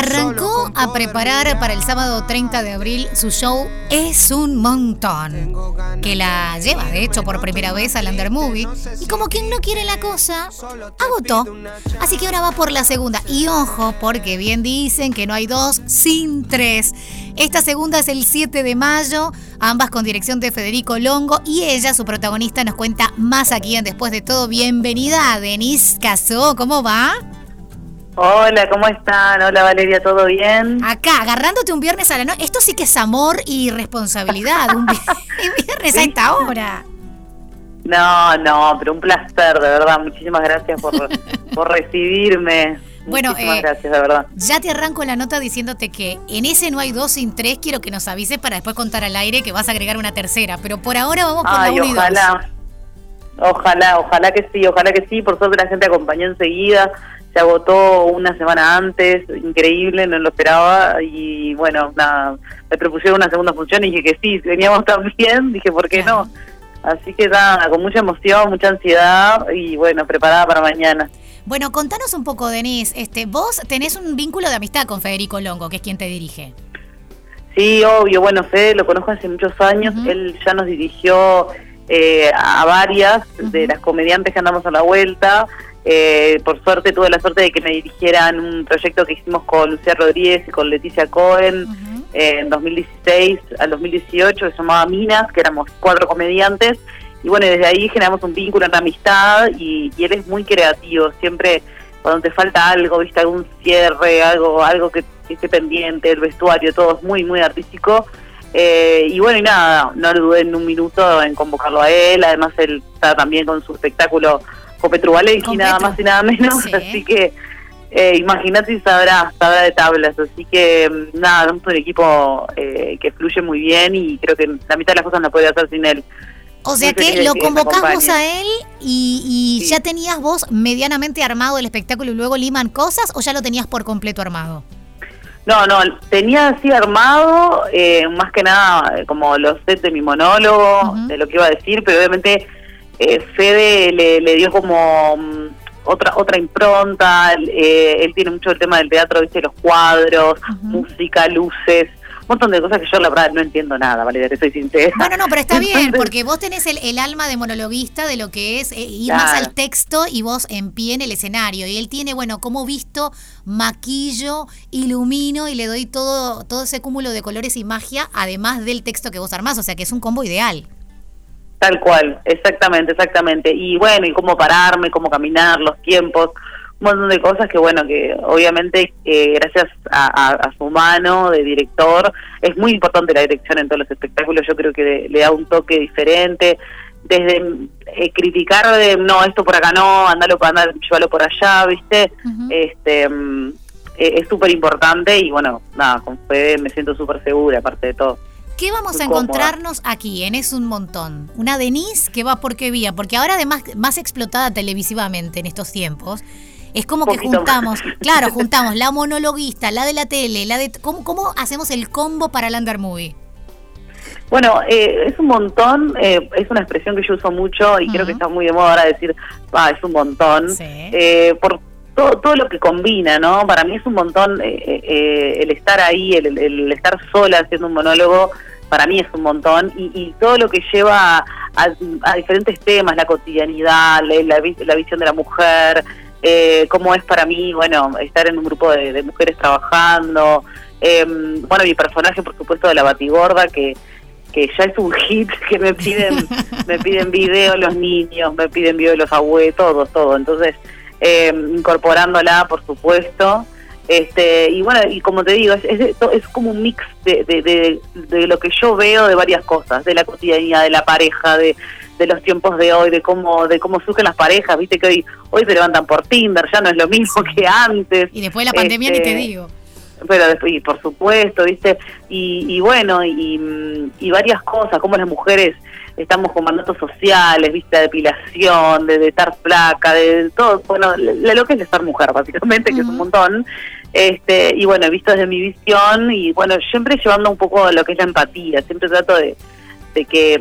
arrancó a preparar para el sábado 30 de abril su show Es un montón, que la lleva de hecho por primera vez al Under Movie y como quien no quiere la cosa, agotó. Así que ahora va por la segunda. Y ojo, porque bien dicen que no hay dos sin tres. Esta segunda es el 7 de mayo, ambas con dirección de Federico Longo y ella, su protagonista, nos cuenta más aquí en Después de todo. Bienvenida, Denise Casó, ¿cómo va? Hola, ¿cómo están? Hola Valeria, ¿todo bien? Acá, agarrándote un viernes a la noche. Esto sí que es amor y responsabilidad. un viernes a esta hora. No, no, pero un placer, de verdad. Muchísimas gracias por, por recibirme. Bueno, eh, gracias, de verdad. Ya te arranco la nota diciéndote que en ese no hay dos sin tres. Quiero que nos avises para después contar al aire que vas a agregar una tercera. Pero por ahora vamos con la uno ojalá. Ojalá, ojalá que sí, ojalá que sí. Por suerte la gente acompañó enseguida se agotó una semana antes, increíble, no lo esperaba y bueno, nada, me propusieron una segunda función y dije que sí, veníamos tan bien, dije, ¿por qué no? Así que nada, con mucha emoción, mucha ansiedad y bueno, preparada para mañana. Bueno, contanos un poco, Denise, este, vos tenés un vínculo de amistad con Federico Longo, que es quien te dirige. Sí, obvio, bueno, Fede lo conozco hace muchos años, él ya nos dirigió eh, a varias de las comediantes que andamos a la vuelta, eh, por suerte tuve la suerte de que me dirigieran un proyecto que hicimos con Lucía Rodríguez y con Leticia Cohen eh, en 2016 al 2018, que se llamaba Minas, que éramos cuatro comediantes. Y bueno, desde ahí generamos un vínculo, una amistad y, él es muy creativo. Siempre cuando te falta algo, viste algún cierre, algo algo que, esté pendiente, el vestuario, todo es muy, muy artístico. Eh, y bueno, y nada, no dudé en un minuto en convocarlo a él. Además, él está también con su espectáculo con y nada más y nada menos, así que eh, imagínate si sabrá, sabrá de tablas, así que mm, nada, es un equipo eh, que fluye muy bien y creo que la mitad de las cosas no podía hacer sin él. O sea que lo convocamos a él y, ya tenías vos medianamente armado el espectáculo y luego liman cosas o ya lo tenías por completo armado? No, no, tenía así armado, eh, más que nada como los sets de mi monólogo, de lo que iba a decir, pero obviamente eh, Fede le, dio como mm, otra otra impronta, eh, él tiene mucho el tema del teatro, viste, los cuadros, música, luces, montón de cosas que yo la verdad no entiendo nada, vale, te soy sincera. Bueno, no, pero está bien, porque vos tenés el, alma de monologuista de lo que es eh, ir más al texto y vos en pie en el escenario. Y él tiene, bueno, como visto, maquillo, ilumino y le doy todo, todo ese cúmulo de colores y magia, además del texto que vos armás, o sea que es un combo ideal. Tal cual, exactamente, exactamente. Y bueno, y cómo pararme, cómo caminar, los tiempos, un montón de cosas que bueno, que obviamente eh, gracias a, su mano de director, es muy importante la dirección en todos los espectáculos, yo creo que le, da un toque diferente, desde eh, criticar de no, esto por acá no, andalo para andar, llévalo por allá, ¿viste? Este e, es súper importante y bueno, nada, con Fede me siento súper segura, aparte de todo. ¿Qué vamos a encontrarnos aquí en Es un Montón? Una Denise que va por qué vía, porque ahora además más explotada televisivamente en estos tiempos, es como que juntamos, claro, juntamos la monologuista, la de la tele, la de ¿cómo, cómo hacemos el combo para el Under Movie? Bueno, eh, es un montón, eh, es una expresión que yo uso mucho y creo que está muy de moda ahora decir, ah, es un montón, eh, por todo, todo lo que combina, ¿no? Para mí es un montón el estar ahí, el, el, estar sola haciendo un monólogo, para mí es un montón, y, todo lo que lleva a, diferentes temas, la cotidianidad, la, visión de la mujer, eh, cómo es para mí, bueno, estar en un grupo de, mujeres trabajando, em, bueno, mi personaje, por supuesto, de la Batigorda, que que ya es un hit, que me piden me piden video los niños, me piden video los abuelos, todo, todo. Entonces, eh, incorporándola, por supuesto, este, y bueno, y como te digo, es, es, como un mix de, de, lo que yo veo de varias cosas, de la cotidianidad, de la pareja, de, de los tiempos de hoy, de cómo de cómo surgen las parejas, viste que hoy hoy se levantan por Tinder, ya no es lo mismo que antes. Y después de la pandemia ni te este, digo. Pero después, y por supuesto, viste, y, y bueno, y, y varias cosas, como las mujeres estamos con mandatos sociales, viste, de depilación, de, estar flaca, de todo, bueno, lo que es estar mujer, básicamente, que es un montón. Este, y bueno, he visto desde mi visión y bueno, siempre llevando un poco lo que es la empatía, siempre trato de, de que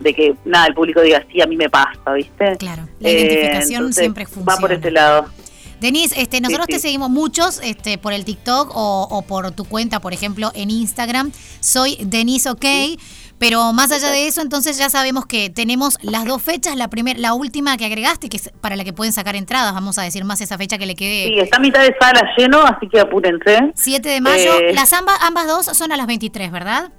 de que nada, el público diga, sí, a mí me pasa, ¿viste? Claro, la identificación eh, siempre funciona. Va por ese lado. Denise, este, nosotros te seguimos muchos este, por el TikTok o, por tu cuenta, por ejemplo, en Instagram. Soy Denise OK. Pero más allá de eso, entonces ya sabemos que tenemos las dos fechas, la primera, la última que agregaste, que es para la que pueden sacar entradas, vamos a decir más esa fecha que le quede. Sí, está a mitad de sala lleno, así que apúrense. 7 de mayo, eh, las ambas, ambas dos son a las 23, ¿verdad?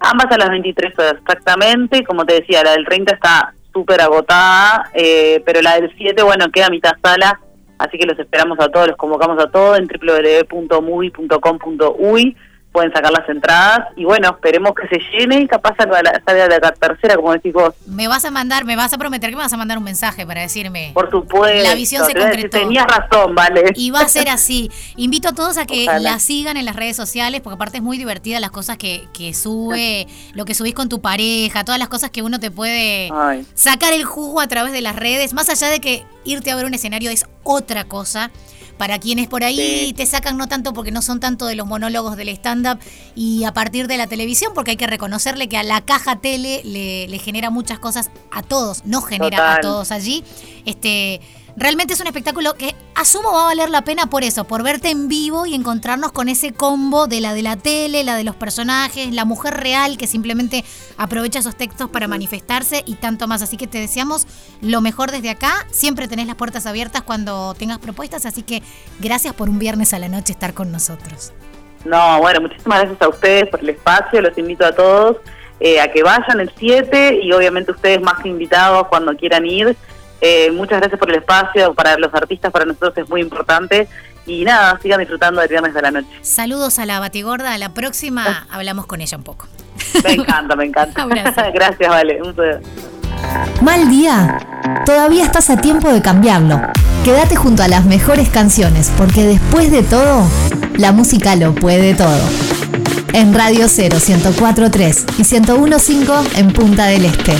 Ambas a las 23 horas, exactamente. Como te decía, la del 30 está súper agotada, eh, pero la del 7, bueno, queda a mitad sala, así que los esperamos a todos, los convocamos a todos en www.movie.com.uy pueden sacar las entradas y bueno, esperemos que se llene y capaz salga la, salga de la tercera, como decís vos. Me vas a mandar, me vas a prometer que me vas a mandar un mensaje para decirme. Por supuesto. La visión se concretó. Tenías razón, vale. Y va a ser así. Invito a todos a que la sigan en las redes sociales, porque aparte es muy divertida las cosas que, que sube, lo que subís con tu pareja, todas las cosas que uno te puede sacar el jugo a través de las redes, más allá de que irte a ver un escenario es otra cosa para quienes por ahí te sacan no tanto porque no son tanto de los monólogos del stand-up y a partir de la televisión, porque hay que reconocerle que a la caja tele le, genera muchas cosas a todos, no genera a todos allí. Este Realmente es un espectáculo que asumo va a valer la pena por eso, por verte en vivo y encontrarnos con ese combo de la de la tele, la de los personajes, la mujer real que simplemente aprovecha esos textos para manifestarse y tanto más. Así que te deseamos lo mejor desde acá. Siempre tenés las puertas abiertas cuando tengas propuestas, así que gracias por un viernes a la noche estar con nosotros. No, bueno, muchísimas gracias a ustedes por el espacio, los invito a todos eh, a que vayan el 7 y obviamente ustedes más que invitados cuando quieran ir. Eh, muchas gracias por el espacio, para los artistas, para nosotros es muy importante. Y nada, sigan disfrutando del viernes de la noche. Saludos a la Batigorda, a la próxima hablamos con ella un poco. Me encanta, me encanta. gracias, Vale. Mal día. Todavía estás a tiempo de cambiarlo. Quédate junto a las mejores canciones, porque después de todo, la música lo puede todo. En Radio 0, 104.3 y 101.5 en Punta del Este.